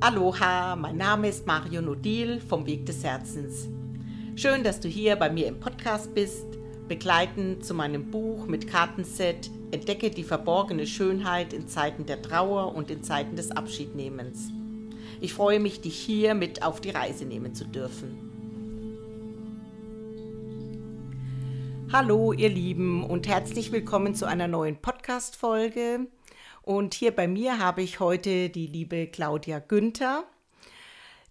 Aloha, mein Name ist Mario Nodil vom Weg des Herzens. Schön, dass du hier bei mir im Podcast bist, begleitend zu meinem Buch mit Kartenset Entdecke die verborgene Schönheit in Zeiten der Trauer und in Zeiten des Abschiednehmens. Ich freue mich, dich hier mit auf die Reise nehmen zu dürfen. Hallo ihr Lieben und herzlich willkommen zu einer neuen Podcast-Folge. Und hier bei mir habe ich heute die liebe Claudia Günther.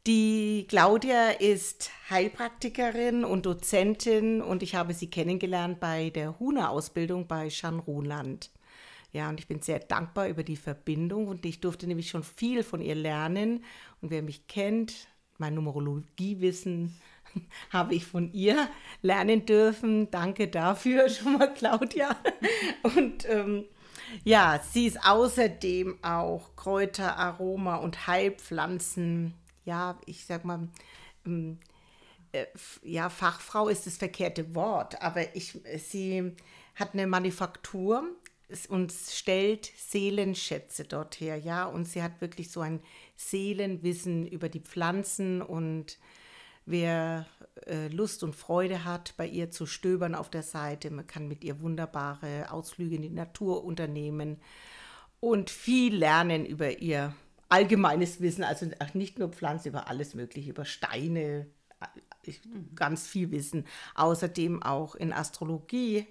Die Claudia ist Heilpraktikerin und Dozentin und ich habe sie kennengelernt bei der Huna-Ausbildung bei Schanruland. Ja, und ich bin sehr dankbar über die Verbindung und ich durfte nämlich schon viel von ihr lernen. Und wer mich kennt, mein Numerologiewissen habe ich von ihr lernen dürfen. Danke dafür schon mal, Claudia. Und ähm, ja, sie ist außerdem auch Kräuter, Aroma und Heilpflanzen. Ja, ich sag mal, ähm, äh, ja, Fachfrau ist das verkehrte Wort, aber ich, sie hat eine Manufaktur und stellt Seelenschätze dort her, ja, und sie hat wirklich so ein Seelenwissen über die Pflanzen und wer äh, Lust und Freude hat, bei ihr zu stöbern auf der Seite. Man kann mit ihr wunderbare Ausflüge in die Natur unternehmen und viel lernen über ihr allgemeines Wissen, also nicht nur Pflanzen, über alles Mögliche, über Steine, äh, ganz viel Wissen. Außerdem auch in Astrologie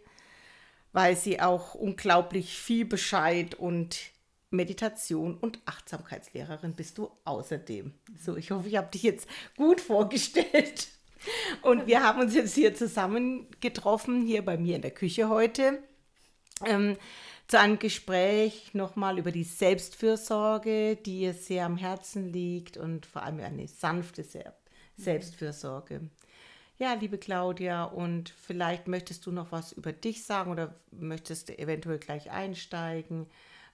weiß sie auch unglaublich viel Bescheid und Meditation und Achtsamkeitslehrerin bist du außerdem. So, ich hoffe, ich habe dich jetzt gut vorgestellt. Und wir haben uns jetzt hier zusammen getroffen, hier bei mir in der Küche heute, ähm, zu einem Gespräch nochmal über die Selbstfürsorge, die ihr sehr am Herzen liegt und vor allem eine sanfte Selbstfürsorge. Ja, liebe Claudia, und vielleicht möchtest du noch was über dich sagen oder möchtest du eventuell gleich einsteigen?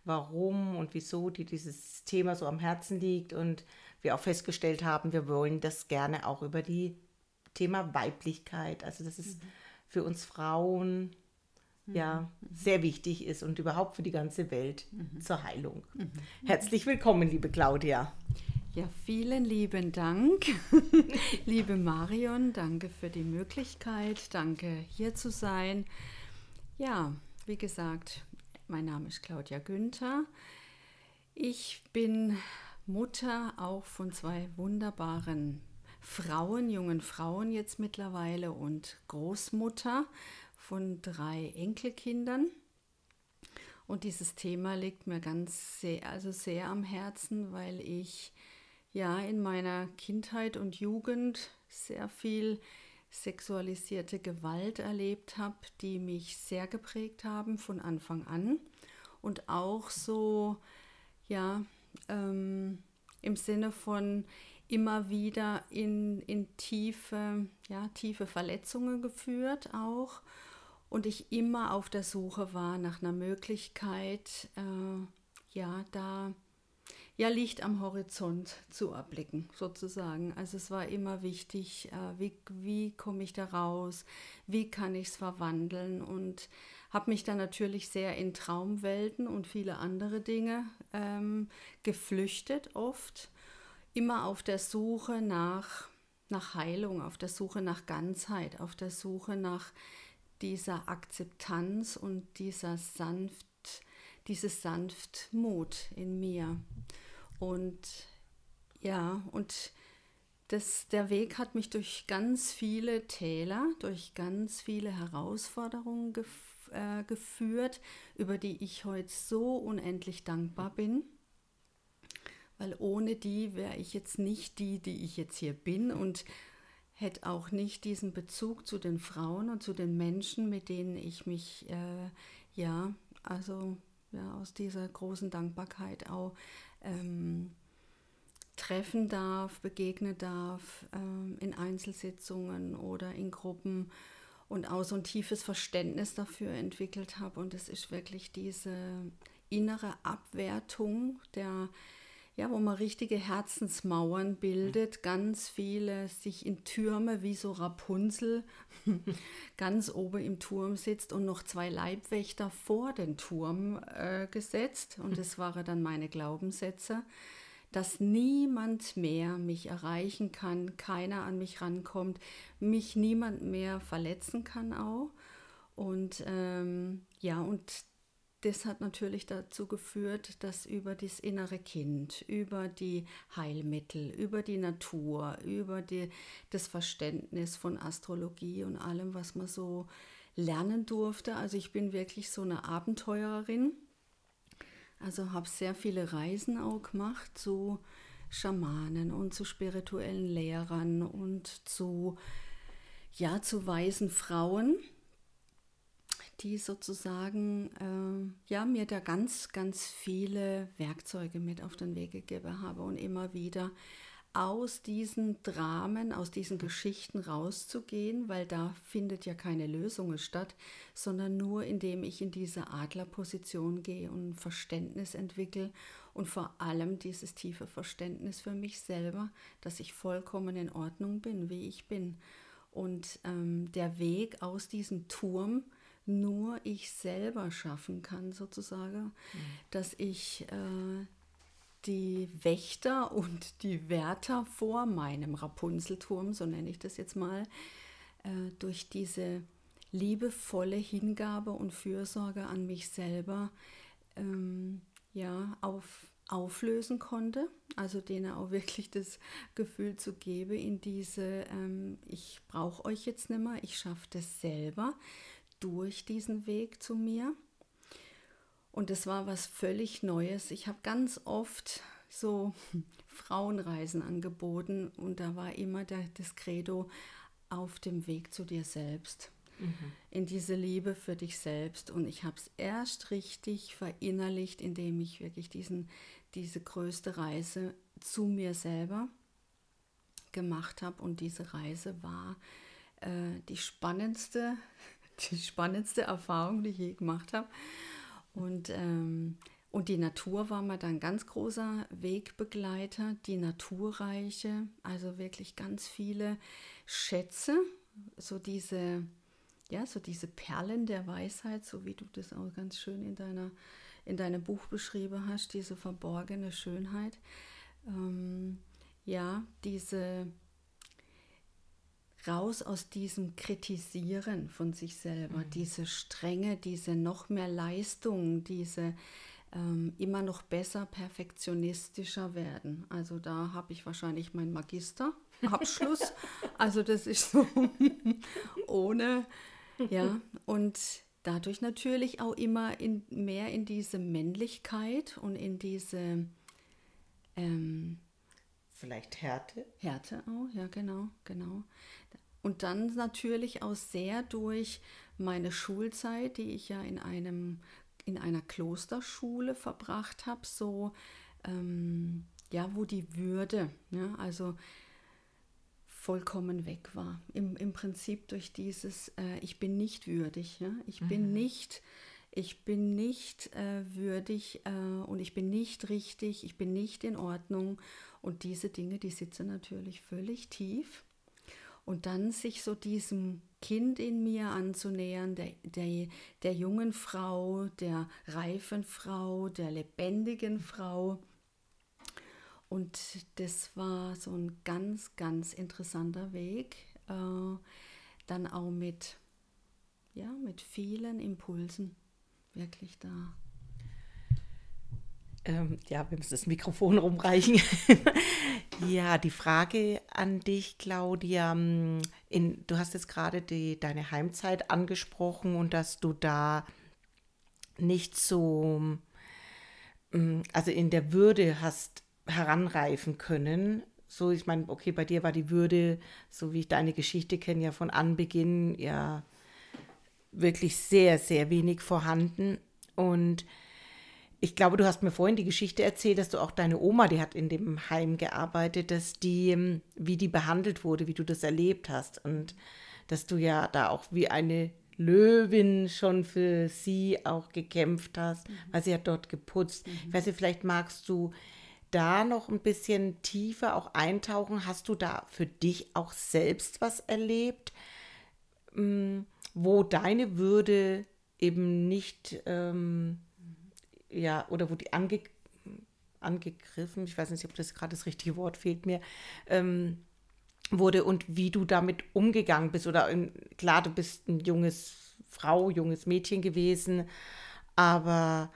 Warum und wieso dir dieses Thema so am Herzen liegt und wir auch festgestellt haben, wir wollen das gerne auch über die Thema Weiblichkeit, also dass es mhm. für uns Frauen mhm. ja sehr wichtig ist und überhaupt für die ganze Welt mhm. zur Heilung. Mhm. Herzlich willkommen, liebe Claudia. Ja, vielen lieben Dank, liebe Marion, danke für die Möglichkeit, danke hier zu sein. Ja, wie gesagt, mein Name ist Claudia Günther. Ich bin Mutter auch von zwei wunderbaren Frauen, jungen Frauen jetzt mittlerweile und Großmutter von drei Enkelkindern. Und dieses Thema liegt mir ganz sehr, also sehr am Herzen, weil ich ja in meiner Kindheit und Jugend sehr viel sexualisierte Gewalt erlebt habe, die mich sehr geprägt haben von Anfang an. Und auch so, ja, ähm, im Sinne von immer wieder in, in tiefe, ja, tiefe Verletzungen geführt auch. Und ich immer auf der Suche war nach einer Möglichkeit, äh, ja, da ja, Licht am Horizont zu erblicken, sozusagen. Also es war immer wichtig, äh, wie, wie komme ich da raus, wie kann ich es verwandeln und habe mich dann natürlich sehr in Traumwelten und viele andere Dinge ähm, geflüchtet, oft immer auf der Suche nach, nach Heilung, auf der Suche nach Ganzheit, auf der Suche nach dieser Akzeptanz und dieser sanft, dieses Sanftmut in mir. Und ja, und das, der Weg hat mich durch ganz viele Täler, durch ganz viele Herausforderungen gef äh, geführt, über die ich heute so unendlich dankbar bin. Weil ohne die wäre ich jetzt nicht die, die ich jetzt hier bin und hätte auch nicht diesen Bezug zu den Frauen und zu den Menschen, mit denen ich mich, äh, ja, also ja, aus dieser großen Dankbarkeit auch ähm, treffen darf, begegnen darf ähm, in Einzelsitzungen oder in Gruppen und auch so ein tiefes Verständnis dafür entwickelt habe. Und es ist wirklich diese innere Abwertung der ja, wo man richtige Herzensmauern bildet, ganz viele sich in Türme wie so Rapunzel ganz oben im Turm sitzt und noch zwei Leibwächter vor den Turm äh, gesetzt. Und das waren dann meine Glaubenssätze, dass niemand mehr mich erreichen kann, keiner an mich rankommt, mich niemand mehr verletzen kann auch. Und ähm, ja, und das hat natürlich dazu geführt, dass über das innere Kind, über die Heilmittel, über die Natur, über die, das Verständnis von Astrologie und allem, was man so lernen durfte. Also ich bin wirklich so eine Abenteurerin. Also habe sehr viele Reisen auch gemacht zu Schamanen und zu spirituellen Lehrern und zu ja zu weisen Frauen die sozusagen äh, ja, mir da ganz, ganz viele Werkzeuge mit auf den Weg gegeben habe und immer wieder aus diesen Dramen, aus diesen Geschichten rauszugehen, weil da findet ja keine Lösung statt, sondern nur indem ich in diese Adlerposition gehe und Verständnis entwickle und vor allem dieses tiefe Verständnis für mich selber, dass ich vollkommen in Ordnung bin, wie ich bin. Und ähm, der Weg aus diesem Turm, nur ich selber schaffen kann, sozusagen, mhm. dass ich äh, die Wächter und die Wärter vor meinem Rapunzelturm, so nenne ich das jetzt mal, äh, durch diese liebevolle Hingabe und Fürsorge an mich selber ähm, ja, auf, auflösen konnte. Also denen auch wirklich das Gefühl zu geben in diese, ähm, ich brauche euch jetzt nicht mehr, ich schaffe das selber durch diesen Weg zu mir. Und es war was völlig Neues. Ich habe ganz oft so Frauenreisen angeboten und da war immer der, das Credo auf dem Weg zu dir selbst. Mhm. In diese Liebe für dich selbst. Und ich habe es erst richtig verinnerlicht, indem ich wirklich diesen, diese größte Reise zu mir selber gemacht habe. Und diese Reise war äh, die spannendste die spannendste Erfahrung, die ich je gemacht habe. Und, ähm, und die Natur war mir dann ganz großer Wegbegleiter, die Naturreiche, also wirklich ganz viele Schätze, so diese, ja, so diese Perlen der Weisheit, so wie du das auch ganz schön in, deiner, in deinem Buch beschrieben hast, diese verborgene Schönheit. Ähm, ja, diese raus aus diesem Kritisieren von sich selber, mhm. diese Strenge, diese noch mehr Leistung, diese ähm, immer noch besser, perfektionistischer werden. Also da habe ich wahrscheinlich meinen Magisterabschluss. also das ist so ohne, ja, und dadurch natürlich auch immer in, mehr in diese Männlichkeit und in diese ähm, Vielleicht Härte. Härte auch, ja, genau, genau. Und dann natürlich auch sehr durch meine Schulzeit, die ich ja in einem in einer Klosterschule verbracht habe, so ähm, ja, wo die Würde, ja, also vollkommen weg war. Im, im Prinzip durch dieses, äh, ich bin nicht würdig, ja? ich mhm. bin nicht, ich bin nicht äh, würdig äh, und ich bin nicht richtig, ich bin nicht in Ordnung. Und diese Dinge, die sitzen natürlich völlig tief und dann sich so diesem Kind in mir anzunähern, der, der, der jungen Frau, der reifen Frau, der lebendigen Frau. Und das war so ein ganz, ganz interessanter Weg, äh, dann auch mit, ja, mit vielen Impulsen wirklich da ähm, ja, wir müssen das Mikrofon rumreichen. ja, die Frage an dich, Claudia. Ähm, in, du hast jetzt gerade die, deine Heimzeit angesprochen und dass du da nicht so, ähm, also in der Würde hast heranreifen können. So, ich meine, okay, bei dir war die Würde, so wie ich deine Geschichte kenne, ja von Anbeginn ja wirklich sehr, sehr wenig vorhanden. Und ich glaube, du hast mir vorhin die Geschichte erzählt, dass du auch deine Oma, die hat in dem Heim gearbeitet, dass die, ähm, wie die behandelt wurde, wie du das erlebt hast und dass du ja da auch wie eine Löwin schon für sie auch gekämpft hast, mhm. weil sie hat dort geputzt. Mhm. Ich weiß nicht, vielleicht magst du da noch ein bisschen tiefer auch eintauchen. Hast du da für dich auch selbst was erlebt, mm, wo deine Würde eben nicht ähm, ja, oder wo die ange angegriffen, ich weiß nicht, ob das gerade das richtige Wort fehlt mir, ähm, wurde und wie du damit umgegangen bist. Oder in, klar, du bist ein junges Frau, junges Mädchen gewesen, aber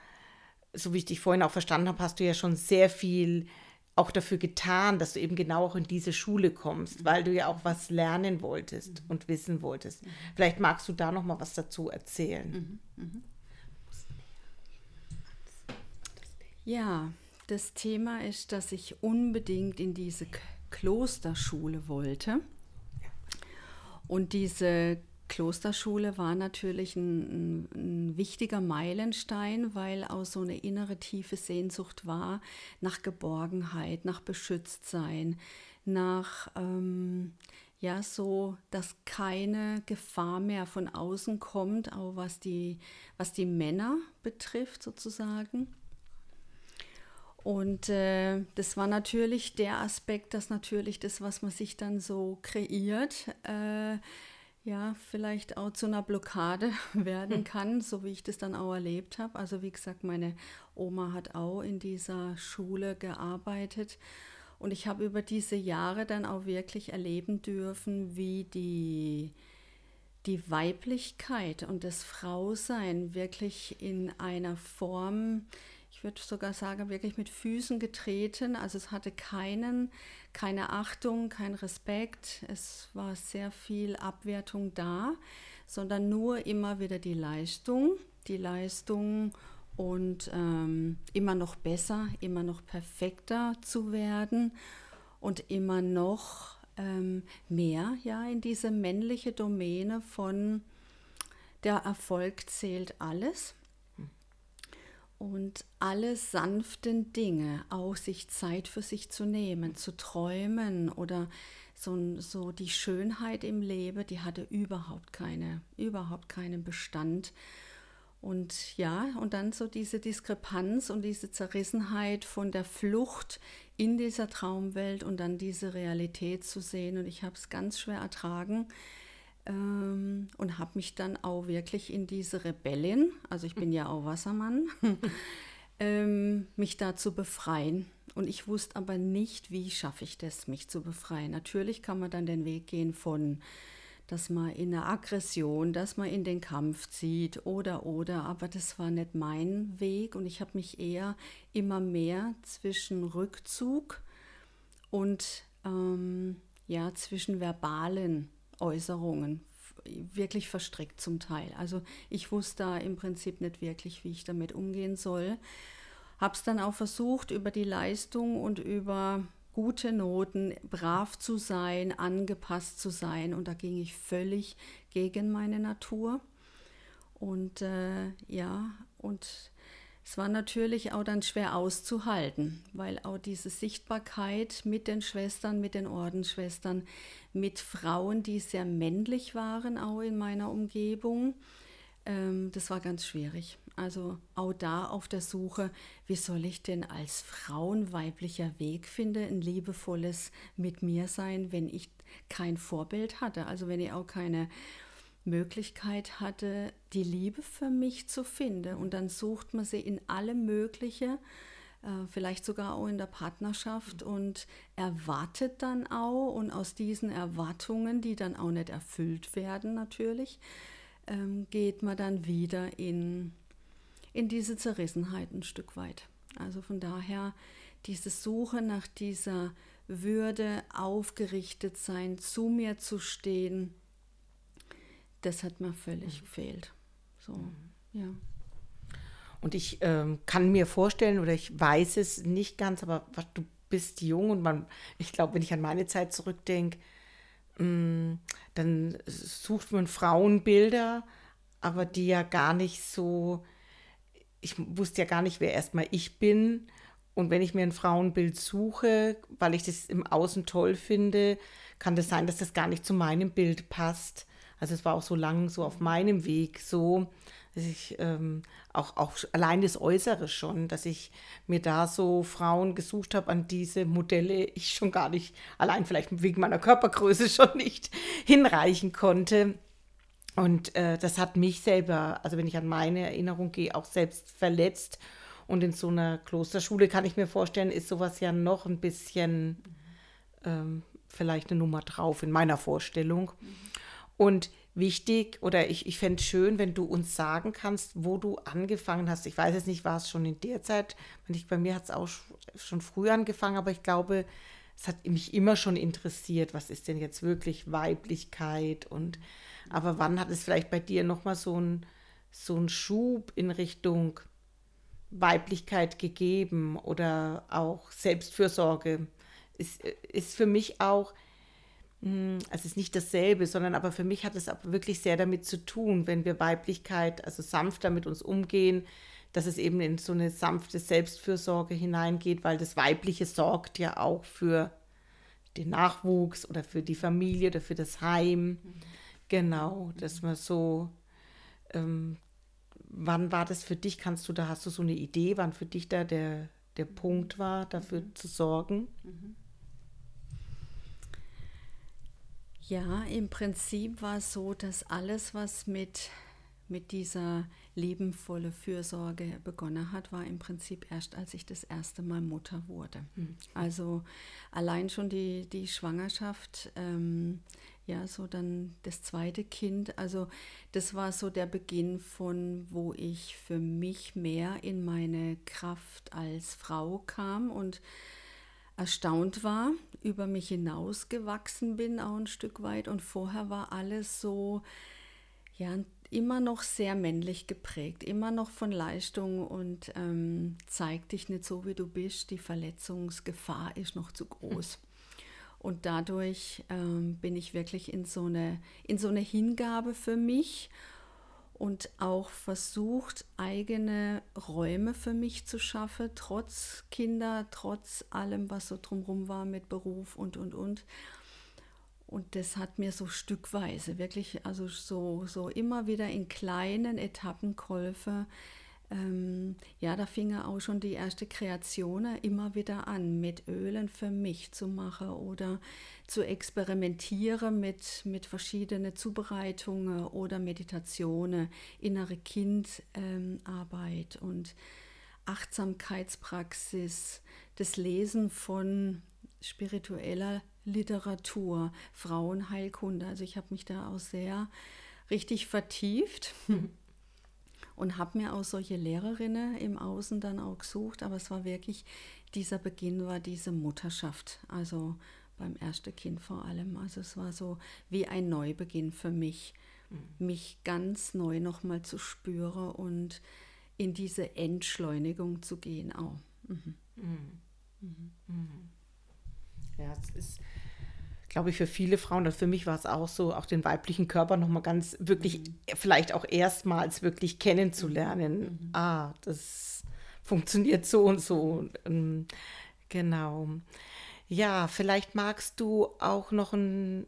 so wie ich dich vorhin auch verstanden habe, hast du ja schon sehr viel auch dafür getan, dass du eben genau auch in diese Schule kommst, weil du ja auch was lernen wolltest mhm. und wissen wolltest. Mhm. Vielleicht magst du da noch mal was dazu erzählen. Mhm. mhm. Ja, das Thema ist, dass ich unbedingt in diese Klosterschule wollte. Und diese Klosterschule war natürlich ein, ein, wichtiger Meilenstein, weil auch so eine innere tiefe Sehnsucht war nach Geborgenheit, nach Beschütztsein, nach ähm, ja so, dass keine Gefahr mehr von außen kommt, auch was die, was die Männer betrifft sozusagen. Und äh, das war natürlich der Aspekt, dass natürlich das, was man sich dann so kreiert, äh, ja, vielleicht auch zu einer Blockade werden kann, so wie ich das dann auch erlebt habe. Also wie gesagt, meine Oma hat auch in dieser Schule gearbeitet und ich habe über diese Jahre dann auch wirklich erleben dürfen, wie die, die Weiblichkeit und das Frausein wirklich in einer Form ich würde sogar sagen, wirklich mit Füßen getreten. Also es hatte keinen, keine Achtung, kein Respekt. Es war sehr viel Abwertung da, sondern nur immer wieder die Leistung, die Leistung und ähm, immer noch besser, immer noch perfekter zu werden und immer noch ähm, mehr ja in diese männliche Domäne von der Erfolg zählt alles und alle sanften Dinge, auch sich Zeit für sich zu nehmen, zu träumen oder so, so die Schönheit im Leben, die hatte überhaupt keine, überhaupt keinen Bestand. Und ja, und dann so diese Diskrepanz und diese Zerrissenheit von der Flucht in dieser Traumwelt und dann diese Realität zu sehen. Und ich habe es ganz schwer ertragen, ähm, und habe mich dann auch wirklich in diese Rebellin, also ich bin ja auch Wassermann, ähm, mich da zu befreien. Und ich wusste aber nicht, wie schaffe ich das, mich zu befreien. Natürlich kann man dann den Weg gehen von, dass man in eine Aggression, dass man in den Kampf zieht oder oder, aber das war nicht mein Weg und ich habe mich eher immer mehr zwischen Rückzug und ähm, ja zwischen verbalen Äußerungen wirklich verstrickt zum Teil. Also ich wusste da im Prinzip nicht wirklich, wie ich damit umgehen soll. Habe es dann auch versucht, über die Leistung und über gute Noten brav zu sein, angepasst zu sein. Und da ging ich völlig gegen meine Natur. Und äh, ja, und es war natürlich auch dann schwer auszuhalten, weil auch diese Sichtbarkeit mit den Schwestern, mit den Ordensschwestern, mit Frauen, die sehr männlich waren, auch in meiner Umgebung, ähm, das war ganz schwierig. Also auch da auf der Suche, wie soll ich denn als Frau ein weiblicher Weg finden, ein liebevolles mit mir sein, wenn ich kein Vorbild hatte, also wenn ich auch keine Möglichkeit hatte, die Liebe für mich zu finden. Und dann sucht man sie in alle mögliche, äh, vielleicht sogar auch in der Partnerschaft und erwartet dann auch und aus diesen Erwartungen, die dann auch nicht erfüllt werden natürlich, ähm, geht man dann wieder in, in diese Zerrissenheit ein Stück weit. Also von daher diese Suche nach dieser Würde, aufgerichtet sein, zu mir zu stehen, das hat mir völlig gefehlt. So, mhm. ja. Und ich ähm, kann mir vorstellen, oder ich weiß es nicht ganz, aber du bist jung und man, ich glaube, wenn ich an meine Zeit zurückdenke, mm, dann sucht man Frauenbilder, aber die ja gar nicht so, ich wusste ja gar nicht, wer erstmal ich bin. Und wenn ich mir ein Frauenbild suche, weil ich das im Außen toll finde, kann das sein, dass das gar nicht zu meinem Bild passt. Also es war auch so lang so auf meinem Weg so, dass ich ähm, auch, auch allein das Äußere schon, dass ich mir da so Frauen gesucht habe, an diese Modelle ich schon gar nicht, allein vielleicht wegen meiner Körpergröße schon nicht hinreichen konnte. Und äh, das hat mich selber, also wenn ich an meine Erinnerung gehe, auch selbst verletzt. Und in so einer Klosterschule kann ich mir vorstellen, ist sowas ja noch ein bisschen ähm, vielleicht eine Nummer drauf in meiner Vorstellung. Und wichtig oder ich, ich fände es schön, wenn du uns sagen kannst, wo du angefangen hast. Ich weiß jetzt nicht, war es schon in der Zeit, ich, bei mir hat es auch schon früh angefangen, aber ich glaube, es hat mich immer schon interessiert, was ist denn jetzt wirklich Weiblichkeit und aber wann hat es vielleicht bei dir nochmal so ein so einen Schub in Richtung Weiblichkeit gegeben oder auch Selbstfürsorge? Ist, ist für mich auch, also es ist nicht dasselbe, sondern aber für mich hat es aber wirklich sehr damit zu tun, wenn wir Weiblichkeit, also sanfter mit uns umgehen, dass es eben in so eine sanfte Selbstfürsorge hineingeht, weil das Weibliche sorgt ja auch für den Nachwuchs oder für die Familie oder für das Heim. Mhm. Genau, dass man so, ähm, wann war das für dich? Kannst du da, hast du so eine Idee, wann für dich da der, der Punkt war, dafür mhm. zu sorgen? Mhm. Ja, im Prinzip war es so, dass alles, was mit, mit dieser liebenvolle Fürsorge begonnen hat, war im Prinzip erst, als ich das erste Mal Mutter wurde. Mhm. Also allein schon die, die Schwangerschaft, ähm, ja, so dann das zweite Kind. Also das war so der Beginn von, wo ich für mich mehr in meine Kraft als Frau kam und erstaunt war, über mich hinausgewachsen bin, auch ein Stück weit. Und vorher war alles so, ja, immer noch sehr männlich geprägt, immer noch von Leistung und ähm, zeig dich nicht so, wie du bist. Die Verletzungsgefahr ist noch zu groß. Und dadurch ähm, bin ich wirklich in so, eine, in so eine Hingabe für mich und auch versucht, eigene Räume für mich zu schaffen, trotz Kinder, trotz allem, was so drumherum war mit Beruf und, und, und. Und das hat mir so stückweise, wirklich, also so, so immer wieder in kleinen Etappen. Ähm, ja, da fing auch schon die erste Kreation immer wieder an, mit Ölen für mich zu machen oder zu experimentieren mit, mit verschiedenen Zubereitungen oder Meditationen, innere Kindarbeit ähm, und Achtsamkeitspraxis, das Lesen von spiritueller Literatur, Frauenheilkunde. Also ich habe mich da auch sehr richtig vertieft. und habe mir auch solche Lehrerinnen im Außen dann auch gesucht, aber es war wirklich, dieser Beginn war diese Mutterschaft. Also beim ersten Kind vor allem. Also es war so wie ein Neubeginn für mich, mhm. mich ganz neu nochmal zu spüren und in diese Entschleunigung zu gehen auch. Mhm. Mhm. mhm. mhm. Ja, es ist, glaube ich, für viele Frauen, und für mich war es auch so, auch den weiblichen Körper nochmal ganz wirklich, mhm. vielleicht auch erstmals wirklich kennenzulernen. Ah, das funktioniert so und so. Ähm, genau. Ja, vielleicht magst du auch noch ein,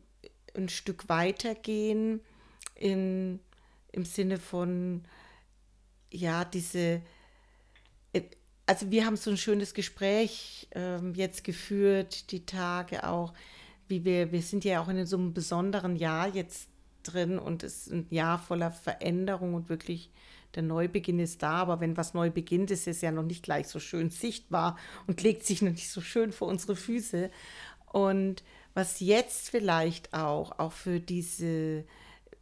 ein Stück weitergehen in, im Sinne von, ja, diese, äh, also wir haben so ein schönes Gespräch ähm, jetzt geführt, die Tage auch, wie wir, wir sind ja auch in so einem besonderen Jahr jetzt drin und es ist ein Jahr voller Veränderung und wirklich der Neubeginn ist da, aber wenn was neu beginnt, ist es ja noch nicht gleich so schön sichtbar und legt sich noch nicht so schön vor unsere Füße. Und was jetzt vielleicht auch, auch für diese,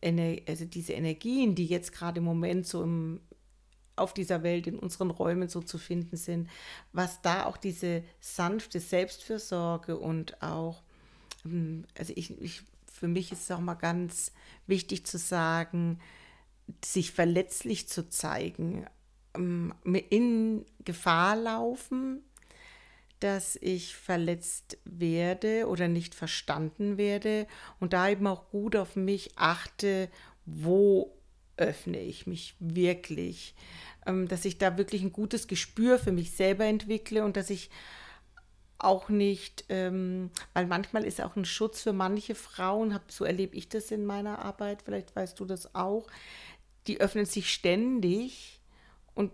also diese Energien, die jetzt gerade im Moment so im, auf dieser Welt, in unseren Räumen so zu finden sind, was da auch diese sanfte Selbstfürsorge und auch, hm, also ich, ich für mich ist es auch mal ganz wichtig zu sagen, sich verletzlich zu zeigen, ähm, in Gefahr laufen, dass ich verletzt werde oder nicht verstanden werde und da eben auch gut auf mich achte, wo öffne ich mich wirklich, ähm, dass ich da wirklich ein gutes Gespür für mich selber entwickle und dass ich auch nicht, ähm, weil manchmal ist auch ein Schutz für manche Frauen, so erlebe ich das in meiner Arbeit, vielleicht weißt du das auch, die öffnen sich ständig und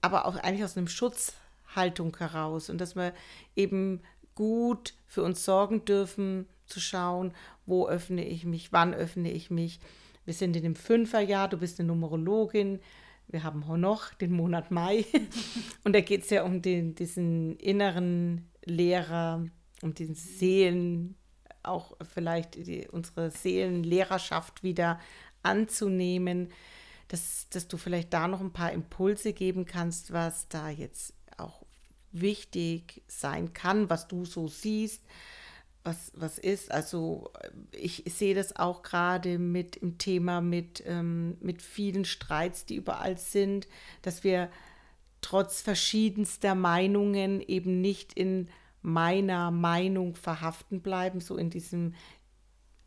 aber auch eigentlich aus einem Schutzhaltung heraus. Und dass wir eben gut für uns sorgen dürfen, zu schauen, wo öffne ich mich, wann öffne ich mich. Wir sind in dem Fünferjahr, du bist eine Numerologin, wir haben noch den Monat Mai. Und da geht es ja um den, diesen inneren Lehrer, um den Seelen, auch vielleicht die, unsere Seelenlehrerschaft wieder anzunehmen, dass, dass du vielleicht da noch ein paar Impulse geben kannst, was da jetzt auch wichtig sein kann, was du so siehst, was, was ist. Also ich sehe das auch gerade mit im Thema mit, ähm, mit vielen Streits, die überall sind, dass wir trotz verschiedenster Meinungen eben nicht in meiner Meinung verhaften bleiben, so in diesem,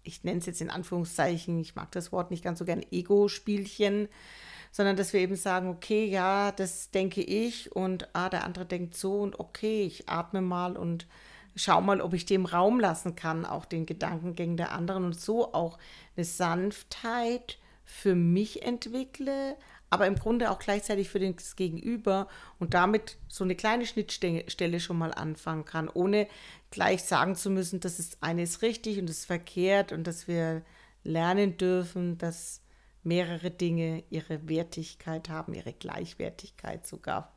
ich nenne es jetzt in Anführungszeichen, ich mag das Wort nicht ganz so gern, Ego-Spielchen, sondern dass wir eben sagen, okay, ja, das denke ich und ah, der andere denkt so und okay, ich atme mal und schau mal, ob ich dem Raum lassen kann, auch den Gedankengängen der anderen und so auch eine Sanftheit für mich entwickle, aber im Grunde auch gleichzeitig für das Gegenüber und damit so eine kleine Schnittstelle schon mal anfangen kann, ohne gleich sagen zu müssen, das ist eine ist richtig und das ist verkehrt und dass wir lernen dürfen, dass mehrere Dinge ihre Wertigkeit haben, ihre Gleichwertigkeit sogar.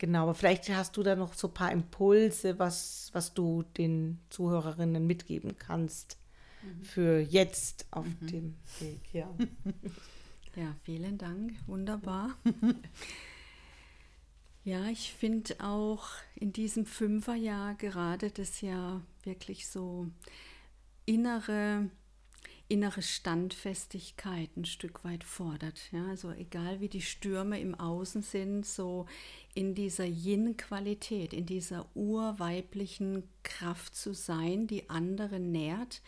Genau, aber vielleicht hast du da noch so ein paar Impulse, was, was du den Zuhörerinnen mitgeben kannst mhm. für jetzt auf mhm. dem Weg. Ja. ja, vielen Dank, wunderbar. ja, ich finde auch in diesem Fünferjahr gerade das ja wirklich so innere innere Standfestigkeit ein Stück weit fordert. Ja, also egal wie die Stürme im Außen sind, so in dieser Yin-Qualität, in dieser urweiblichen Kraft zu sein, die andere nährt,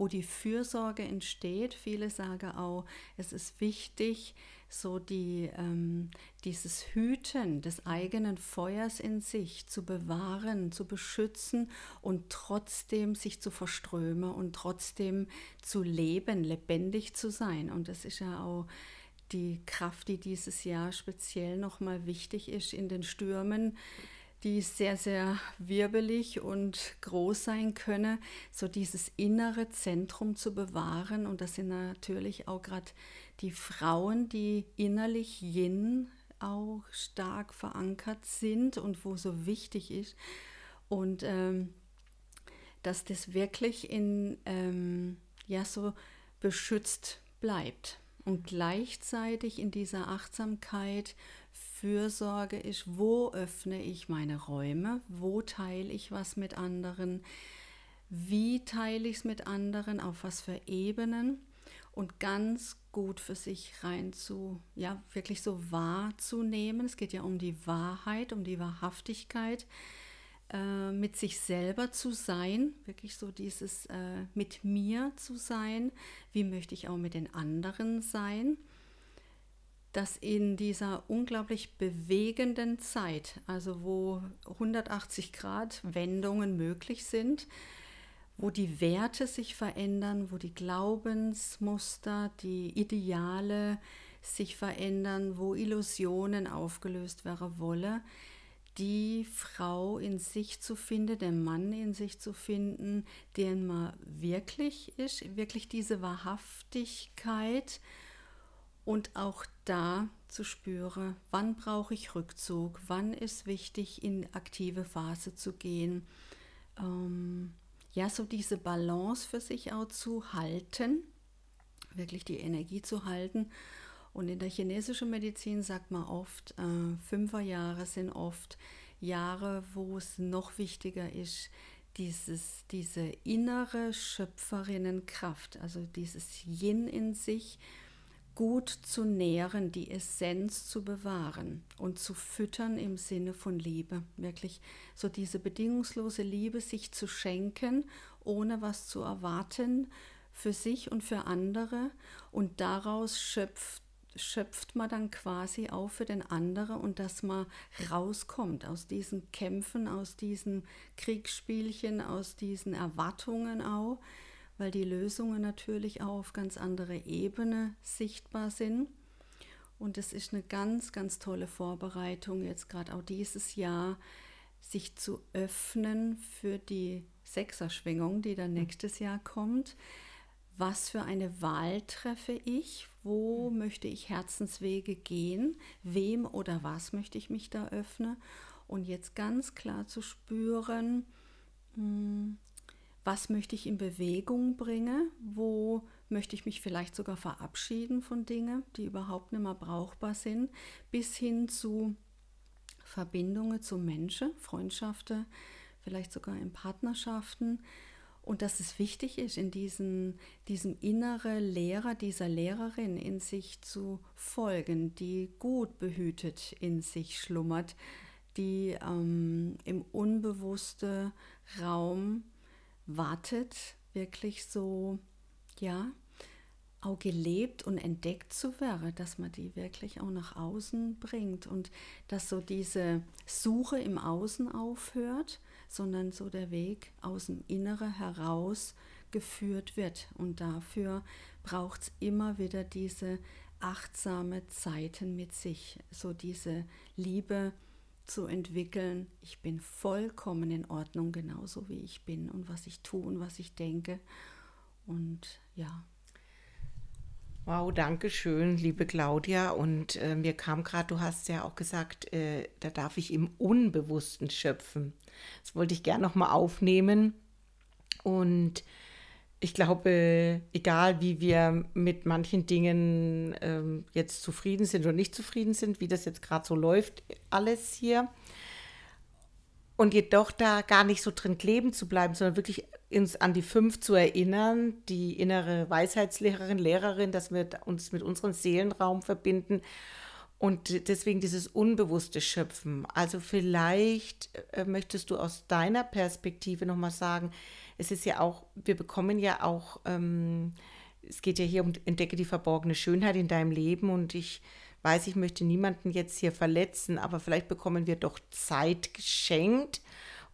wo die Fürsorge entsteht. Viele sagen auch, es ist wichtig, so die, ähm, dieses Hüten des eigenen Feuers in sich zu bewahren, zu beschützen und trotzdem sich zu verströmen und trotzdem zu leben, lebendig zu sein. Und das ist ja auch die Kraft, die dieses Jahr speziell nochmal wichtig ist in den Stürmen, die sehr, sehr wirbelig und groß sein könne, so dieses innere Zentrum zu bewahren. Und das sind natürlich auch gerade die Frauen, die innerlich Yin auch stark verankert sind und wo so wichtig ist. Und ähm, dass das wirklich in, ähm, ja, so beschützt bleibt. Und gleichzeitig in dieser Achtsamkeit, Fürsorge ist, wo öffne ich meine Räume, wo teile ich was mit anderen, wie teile ich es mit anderen, auf was für Ebenen und ganz gut für sich rein zu, ja, wirklich so wahrzunehmen. Es geht ja um die Wahrheit, um die Wahrhaftigkeit, äh, mit sich selber zu sein, wirklich so dieses äh, mit mir zu sein. Wie möchte ich auch mit den anderen sein? Dass in dieser unglaublich bewegenden Zeit, also wo 180 Grad Wendungen möglich sind, wo die Werte sich verändern, wo die Glaubensmuster, die Ideale sich verändern, wo Illusionen aufgelöst werden wollen, die Frau in sich zu finden, der Mann in sich zu finden, der man wirklich ist, wirklich diese Wahrhaftigkeit und auch da zu spüren, wann brauche ich Rückzug, wann ist wichtig, in aktive Phase zu gehen. Ähm, ja, so diese Balance für sich auch zu halten, wirklich die Energie zu halten. Und in der chinesischen Medizin sagt man oft, äh, Fünferjahre sind oft Jahre, wo es noch wichtiger ist, dieses, diese innere Schöpferinnenkraft, also dieses Yin in sich, gut zu nähren, die Essenz zu bewahren und zu füttern im Sinne von Liebe. Wirklich so diese bedingungslose Liebe sich zu schenken, ohne was zu erwarten, für sich und für andere. Und daraus schöpft, schöpft man dann quasi auch für den anderen und dass man rauskommt aus diesen Kämpfen, aus diesen Kriegsspielchen, aus diesen Erwartungen auch weil die Lösungen natürlich auch auf ganz andere Ebene sichtbar sind. Und es ist eine ganz, ganz tolle Vorbereitung, jetzt gerade auch dieses Jahr, sich zu öffnen für die Sechserschwingung, die dann nächstes Jahr kommt. Was für eine Wahl treffe ich? wo möchte ich Herzenswege gehen, wem oder was möchte ich mich da öffnen und jetzt ganz klar zu spüren, hm, was möchte ich in Bewegung bringen, wo möchte ich mich vielleicht sogar verabschieden von Dingen, die überhaupt nicht mehr brauchbar sind, bis hin zu Verbindungen zu Menschen, Freundschaften, vielleicht sogar in Partnerschaften. Und dass es wichtig ist, in diesen, diesem innere Lehrer, dieser Lehrerin in sich zu folgen, die gut behütet in sich schlummert, die ähm, im unbewussten Raum wartet, wirklich so, ja, auch gelebt und entdeckt zu werden, dass man die wirklich auch nach außen bringt und dass so diese Suche im Außen aufhört, sondern so der Weg aus dem Innere heraus geführt wird. Und dafür braucht es immer wieder diese achtsame Zeiten mit sich, so diese Liebe zu entwickeln. Ich bin vollkommen in Ordnung, genauso wie ich bin und was ich tue und was ich denke. Und ja, Wow, danke schön, liebe Claudia. Und äh, mir kam gerade, du hast ja auch gesagt, äh, da darf ich im Unbewussten schöpfen. Das wollte ich gerne nochmal aufnehmen. Und ich glaube, egal wie wir mit manchen Dingen ähm, jetzt zufrieden sind oder nicht zufrieden sind, wie das jetzt gerade so läuft, alles hier, und jedoch da gar nicht so drin kleben zu bleiben, sondern wirklich uns an die fünf zu erinnern, die innere Weisheitslehrerin, Lehrerin, dass wir uns mit unserem Seelenraum verbinden und deswegen dieses unbewusste Schöpfen. Also vielleicht äh, möchtest du aus deiner Perspektive nochmal sagen, es ist ja auch, wir bekommen ja auch, ähm, es geht ja hier um entdecke die verborgene Schönheit in deinem Leben und ich weiß, ich möchte niemanden jetzt hier verletzen, aber vielleicht bekommen wir doch Zeit geschenkt,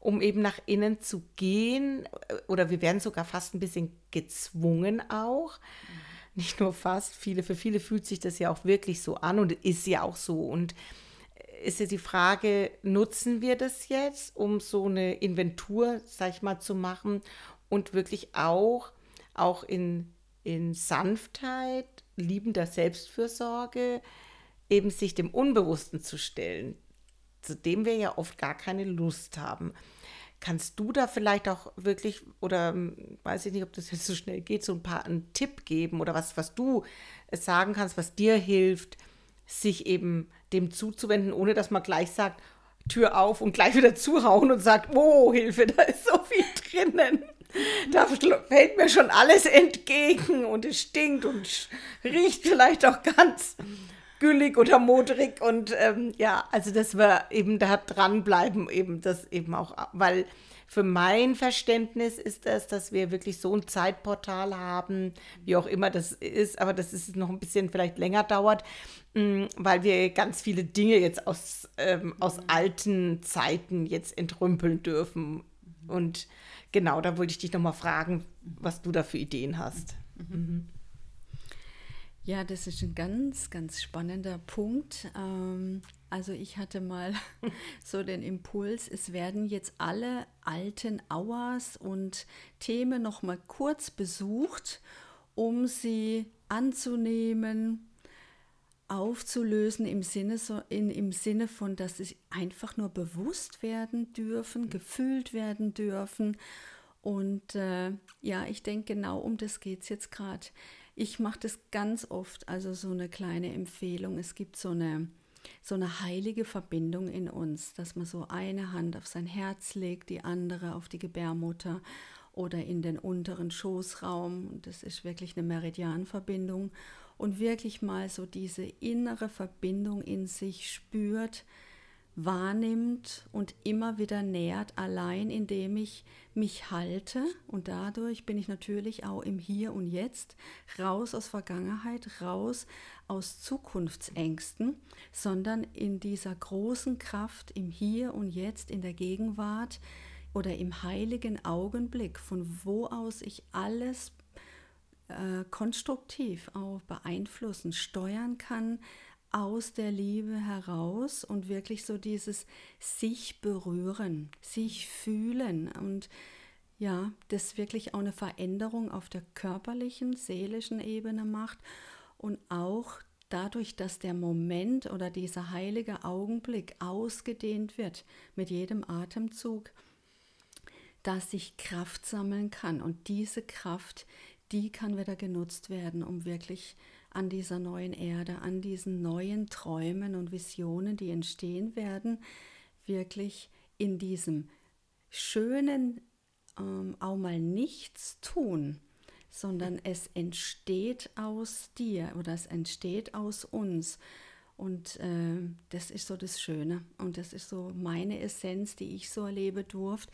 um eben nach innen zu gehen. Oder wir werden sogar fast ein bisschen gezwungen auch. Mhm. Nicht nur fast, viele, für viele fühlt sich das ja auch wirklich so an und ist ja auch so. Und ist ja die Frage, nutzen wir das jetzt, um so eine Inventur, sag ich mal, zu machen und wirklich auch, auch in, in Sanftheit, liebender Selbstfürsorge, eben sich dem Unbewussten zu stellen, zu dem wir ja oft gar keine Lust haben. Kannst du da vielleicht auch wirklich, oder hm, weiß ich nicht, ob das jetzt so schnell geht, so ein paar einen Tipp geben oder was, was du sagen kannst, was dir hilft, sich eben dem zuzuwenden, ohne dass man gleich sagt, Tür auf und gleich wieder zuhauen und sagt, oh, Hilfe, da ist so viel drinnen. Da fällt mir schon alles entgegen und es stinkt und riecht vielleicht auch ganz güllig oder modrig und ähm, ja, also dass wir eben da dranbleiben, eben das eben auch, weil für mein Verständnis ist das, dass wir wirklich so ein Zeitportal haben, wie auch immer das ist, aber das ist noch ein bisschen vielleicht länger dauert, mm, weil wir ganz viele Dinge jetzt aus, ähm, aus alten Zeiten jetzt entrümpeln dürfen. Und genau, da wollte ich dich nochmal fragen, was du da für Ideen hast. Mhm. Ja, das ist ein ganz, ganz spannender Punkt. Ähm, also ich hatte mal so den Impuls, es werden jetzt alle alten Auers und Themen noch mal kurz besucht, um sie anzunehmen, aufzulösen im Sinne, so, in, im Sinne von, dass sie einfach nur bewusst werden dürfen, gefühlt werden dürfen. Und äh, ja, ich denke, genau um das geht es jetzt gerade. Ich mache das ganz oft, also so eine kleine Empfehlung. Es gibt so eine, so eine heilige Verbindung in uns, dass man so eine Hand auf sein Herz legt, die andere auf die Gebärmutter oder in den unteren Schoßraum. Das ist wirklich eine Meridianverbindung. Und wirklich mal so diese innere Verbindung in sich spürt, wahrnimmt und immer wieder nährt, allein indem ich mich halte. Und dadurch bin ich natürlich auch im Hier und Jetzt, raus aus Vergangenheit, raus aus Zukunftsängsten, sondern in dieser großen Kraft im Hier und Jetzt, in der Gegenwart oder im heiligen Augenblick, von wo aus ich alles äh, konstruktiv auch beeinflussen, steuern kann, aus der Liebe heraus und wirklich so dieses sich berühren, sich fühlen und ja, das wirklich auch eine Veränderung auf der körperlichen, seelischen Ebene macht und auch dadurch, dass der Moment oder dieser heilige Augenblick ausgedehnt wird mit jedem Atemzug, dass ich Kraft sammeln kann. Und diese Kraft, die kann wieder genutzt werden, um wirklich an dieser neuen Erde, an diesen neuen Träumen und Visionen, die entstehen werden, wirklich in diesem schönen ähm, auch mal nichts tun, sondern es entsteht aus dir oder es entsteht aus uns. Und äh, das ist so das Schöne und das ist so meine Essenz, die ich so erlebe durfte,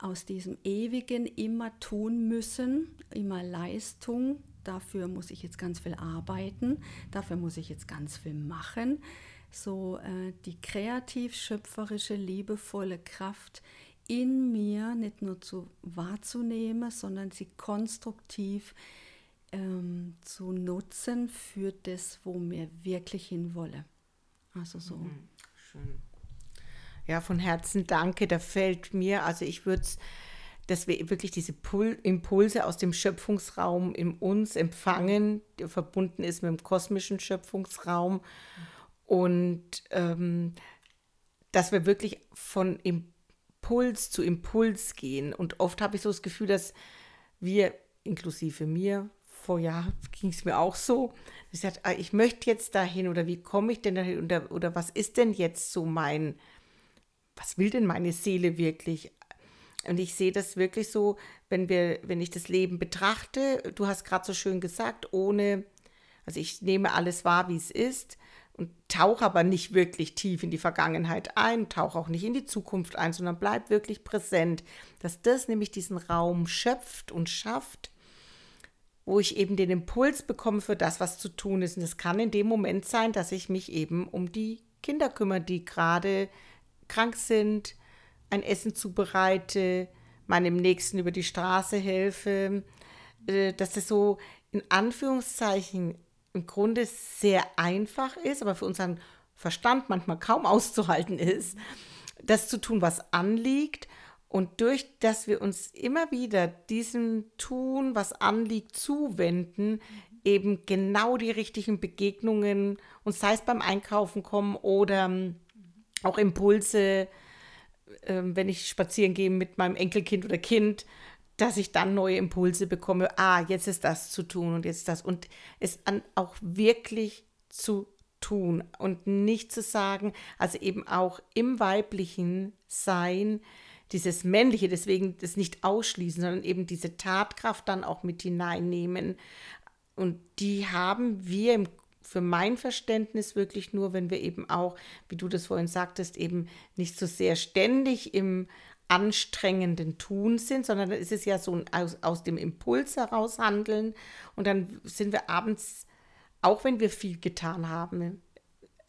aus diesem ewigen immer tun müssen, immer Leistung, dafür muss ich jetzt ganz viel arbeiten, dafür muss ich jetzt ganz viel machen, so äh, die kreativ schöpferische, liebevolle Kraft in mir nicht nur zu wahrzunehmen, sondern sie konstruktiv ähm, zu nutzen für das, wo mir wirklich hinwolle. Also so. Mhm, schön. Ja, von Herzen danke. Da fällt mir, also ich würde es, dass wir wirklich diese Pul Impulse aus dem Schöpfungsraum in uns empfangen, der verbunden ist mit dem kosmischen Schöpfungsraum. Und ähm, dass wir wirklich von Impuls zu Impuls gehen. Und oft habe ich so das Gefühl, dass wir, inklusive mir, vor Jahren ging es mir auch so, ich sagte, ah, ich möchte jetzt dahin oder wie komme ich denn dahin oder, oder was ist denn jetzt so mein, was will denn meine Seele wirklich? Und ich sehe das wirklich so, wenn wir, wenn ich das Leben betrachte, du hast gerade so schön gesagt, ohne, also ich nehme alles wahr, wie es ist und tauche aber nicht wirklich tief in die Vergangenheit ein, tauche auch nicht in die Zukunft ein, sondern bleib wirklich präsent, dass das nämlich diesen Raum schöpft und schafft, wo ich eben den Impuls bekomme für das, was zu tun ist. Und es kann in dem Moment sein, dass ich mich eben um die Kinder kümmere, die gerade krank sind, ein Essen zubereite, meinem Nächsten über die Straße helfe, äh, dass es so in Anführungszeichen im Grunde sehr einfach ist, aber für unseren Verstand manchmal kaum auszuhalten ist, das zu tun, was anliegt. Und durch dass wir uns immer wieder diesem Tun, was anliegt, zuwenden, eben genau die richtigen Begegnungen, und sei es beim Einkaufen kommen oder auch Impulse, wenn ich spazieren gehe mit meinem Enkelkind oder Kind, dass ich dann neue Impulse bekomme. Ah, jetzt ist das zu tun und jetzt das. Und es an, auch wirklich zu tun und nicht zu sagen, also eben auch im weiblichen Sein, dieses männliche, deswegen das nicht ausschließen, sondern eben diese Tatkraft dann auch mit hineinnehmen. Und die haben wir im für mein Verständnis wirklich nur, wenn wir eben auch, wie du das vorhin sagtest, eben nicht so sehr ständig im anstrengenden Tun sind, sondern dann ist es ja so ein aus, aus dem Impuls heraus handeln und dann sind wir abends, auch wenn wir viel getan haben,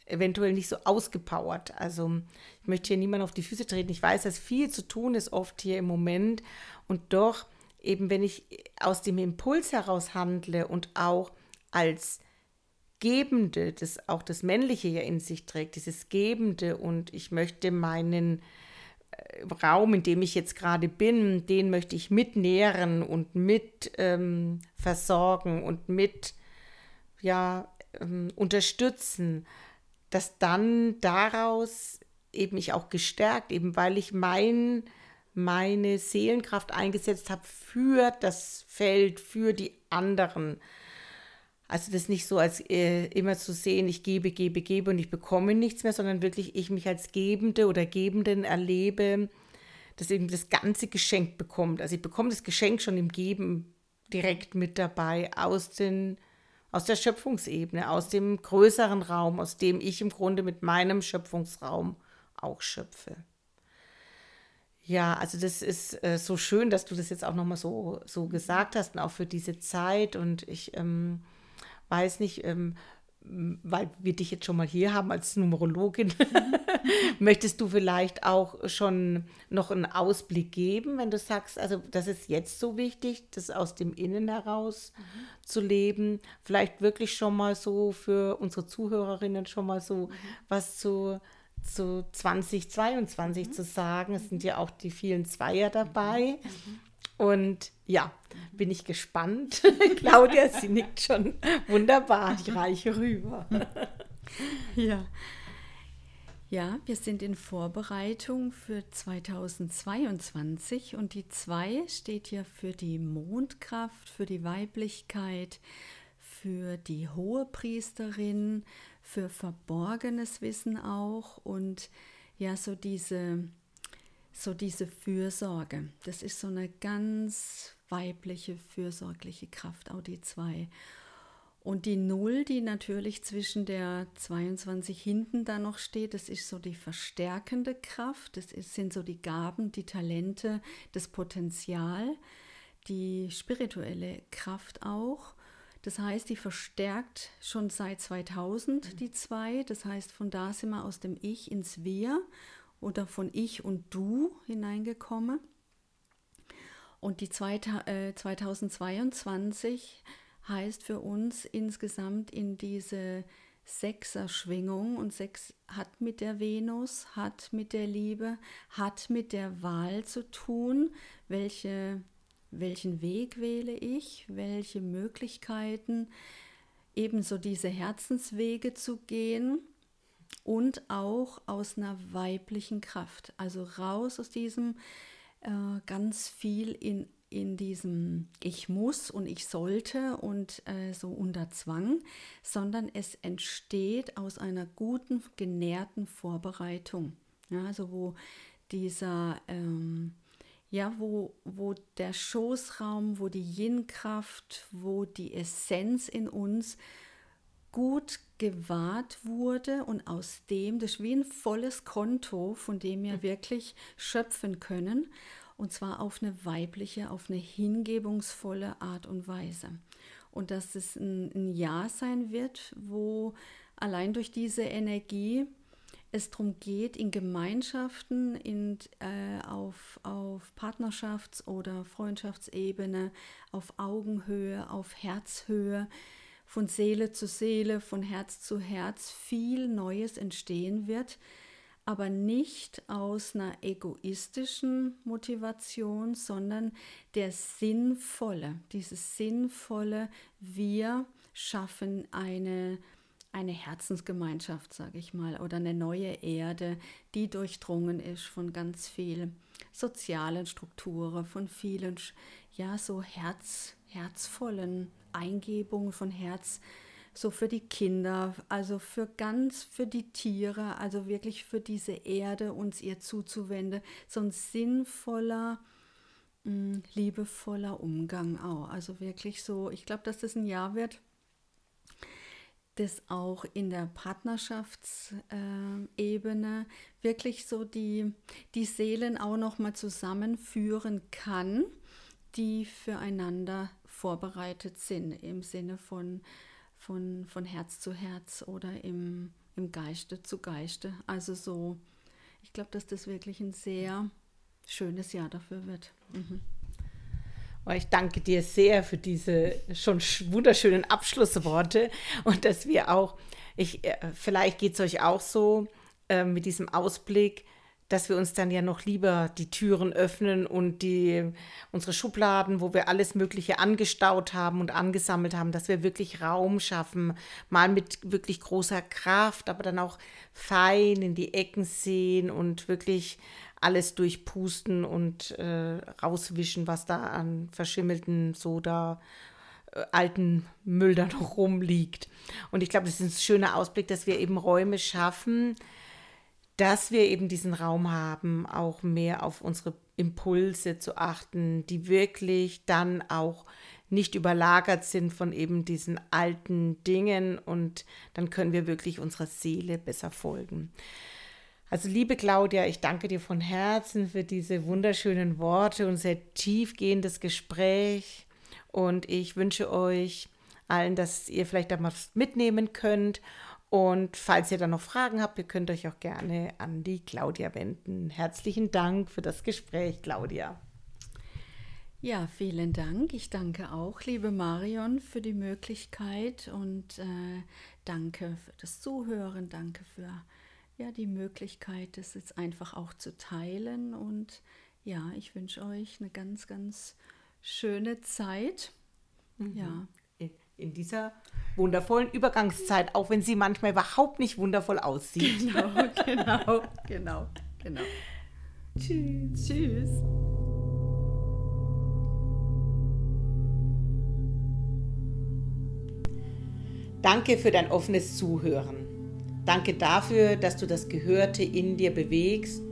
eventuell nicht so ausgepowert. Also ich möchte hier niemand auf die Füße treten. Ich weiß, dass viel zu tun ist oft hier im Moment und doch eben, wenn ich aus dem Impuls heraus handle und auch als Gebende, das auch das Männliche ja in sich trägt, dieses Gebende und ich möchte meinen äh, Raum, in dem ich jetzt gerade bin, den möchte ich mitnähren und mit ähm, versorgen und mit ja, ähm, unterstützen, dass dann daraus eben ich auch gestärkt, eben weil ich mein, meine Seelenkraft eingesetzt habe für das Feld, für die anderen also das nicht so als äh, immer zu sehen, ich gebe, gebe, gebe und ich bekomme nichts mehr, sondern wirklich ich mich als Gebende oder Gebenden erlebe, dass eben das ganze Geschenk bekommt. Also ich bekomme das Geschenk schon im Geben direkt mit dabei aus, den, aus der Schöpfungsebene, aus dem größeren Raum, aus dem ich im Grunde mit meinem Schöpfungsraum auch schöpfe. Ja, also das ist äh, so schön, dass du das jetzt auch nochmal so, so gesagt hast und auch für diese Zeit. Und ich ähm, weiß nicht, ähm, weil wir dich jetzt schon mal hier haben als Numerologin, möchtest du vielleicht auch schon noch einen Ausblick geben, wenn du sagst, also das ist jetzt so wichtig, das aus dem Innen heraus mhm. zu leben, vielleicht wirklich schon mal so für unsere Zuhörerinnen schon mal so mhm. was zu, zu 2022 mhm. zu sagen. Es sind ja auch die vielen Zweier dabei. Mhm. Und ja, bin ich gespannt. Claudia, sie nickt schon wunderbar. Ich reiche rüber. ja. Ja, wir sind in Vorbereitung für 2022 und die 2 steht ja für die Mondkraft, für die Weiblichkeit, für die hohe Priesterin, für verborgenes Wissen auch und ja, so diese so diese Fürsorge. Das ist so eine ganz weibliche, fürsorgliche Kraft, auch die 2. Und die Null, die natürlich zwischen der 22 hinten da noch steht, das ist so die verstärkende Kraft, das ist, sind so die Gaben, die Talente, das Potenzial, die spirituelle Kraft auch. Das heißt, die verstärkt schon seit 2000 die zwei. Das heißt, von da sind wir aus dem Ich ins Wir oder von Ich und Du hineingekommen. Und die zwei, äh, 2022 heißt für uns insgesamt in diese Sechser-Schwingung. Und Sechs hat mit der Venus, hat mit der Liebe, hat mit der Wahl zu tun, welche, welchen Weg wähle ich, welche Möglichkeiten, ebenso diese Herzenswege zu gehen und auch aus einer weiblichen Kraft, also raus aus diesem äh, ganz viel in in diesem Ich muss und ich sollte und äh, so unter Zwang, sondern es entsteht aus einer guten, genährten Vorbereitung. Ja, also wo dieser, ähm, ja, wo, wo der Schoßraum, wo die Yin-Kraft, wo die Essenz in uns gut gewahrt wurde und aus dem, das ist wie ein volles Konto, von dem wir wirklich schöpfen können und zwar auf eine weibliche, auf eine hingebungsvolle Art und Weise. Und dass es ein, ein Jahr sein wird, wo allein durch diese Energie es darum geht, in Gemeinschaften, in, äh, auf, auf Partnerschafts- oder Freundschaftsebene, auf Augenhöhe, auf Herzhöhe, von Seele zu Seele, von Herz zu Herz viel Neues entstehen wird, aber nicht aus einer egoistischen Motivation, sondern der sinnvolle, dieses sinnvolle, wir schaffen eine, eine Herzensgemeinschaft, sage ich mal, oder eine neue Erde, die durchdrungen ist von ganz vielen sozialen Strukturen, von vielen, ja, so Herz, herzvollen Eingebungen von Herz so für die Kinder, also für ganz, für die Tiere, also wirklich für diese Erde uns ihr zuzuwenden, so ein sinnvoller, mm, liebevoller Umgang auch. Also wirklich so, ich glaube, dass das ein Jahr wird, das auch in der Partnerschaftsebene äh, wirklich so die, die Seelen auch nochmal zusammenführen kann, die füreinander vorbereitet sind im Sinne von von, von Herz zu Herz oder im, im Geiste zu Geiste. Also so, ich glaube, dass das wirklich ein sehr schönes Jahr dafür wird. Mhm. Oh, ich danke dir sehr für diese schon wunderschönen Abschlussworte und dass wir auch, ich, äh, vielleicht geht es euch auch so äh, mit diesem Ausblick, dass wir uns dann ja noch lieber die Türen öffnen und die, unsere Schubladen, wo wir alles Mögliche angestaut haben und angesammelt haben, dass wir wirklich Raum schaffen, mal mit wirklich großer Kraft, aber dann auch fein in die Ecken sehen und wirklich alles durchpusten und äh, rauswischen, was da an verschimmelten Soda äh, alten Müll da noch rumliegt. Und ich glaube, das ist ein schöner Ausblick, dass wir eben Räume schaffen, dass wir eben diesen Raum haben, auch mehr auf unsere Impulse zu achten, die wirklich dann auch nicht überlagert sind von eben diesen alten Dingen. Und dann können wir wirklich unserer Seele besser folgen. Also liebe Claudia, ich danke dir von Herzen für diese wunderschönen Worte und sehr tiefgehendes Gespräch. Und ich wünsche euch allen, dass ihr vielleicht da was mitnehmen könnt und falls ihr dann noch Fragen habt, ihr könnt euch auch gerne an die Claudia wenden. Herzlichen Dank für das Gespräch, Claudia. Ja, vielen Dank. Ich danke auch, liebe Marion, für die Möglichkeit und äh, danke für das Zuhören, danke für ja, die Möglichkeit, das jetzt einfach auch zu teilen und ja, ich wünsche euch eine ganz, ganz schöne Zeit. Mhm. Ja. In, dieser wundervollen Übergangszeit, auch wenn sie manchmal überhaupt nicht wundervoll aussieht. Genau, genau, genau, genau. Tschüss. Tschüss. Danke für dein offenes Zuhören. Danke dafür, dass du das Gehörte in dir bewegst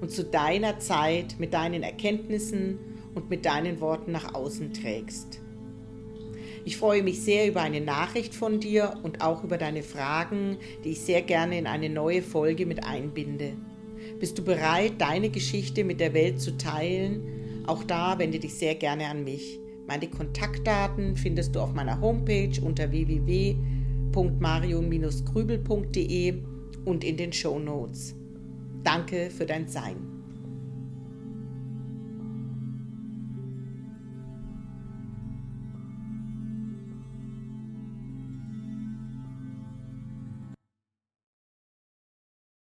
und zu deiner Zeit mit deinen Erkenntnissen und mit deinen Worten nach außen trägst. Ich freue mich sehr über eine Nachricht von dir und auch über deine Fragen, die ich sehr gerne in eine neue Folge mit einbinde. Bist du bereit, deine Geschichte mit der Welt zu teilen? Auch da wende dich sehr gerne an mich. Meine Kontaktdaten findest du auf meiner Homepage unter www.marion-grübel.de und in den Show Notes. Danke für dein Sein.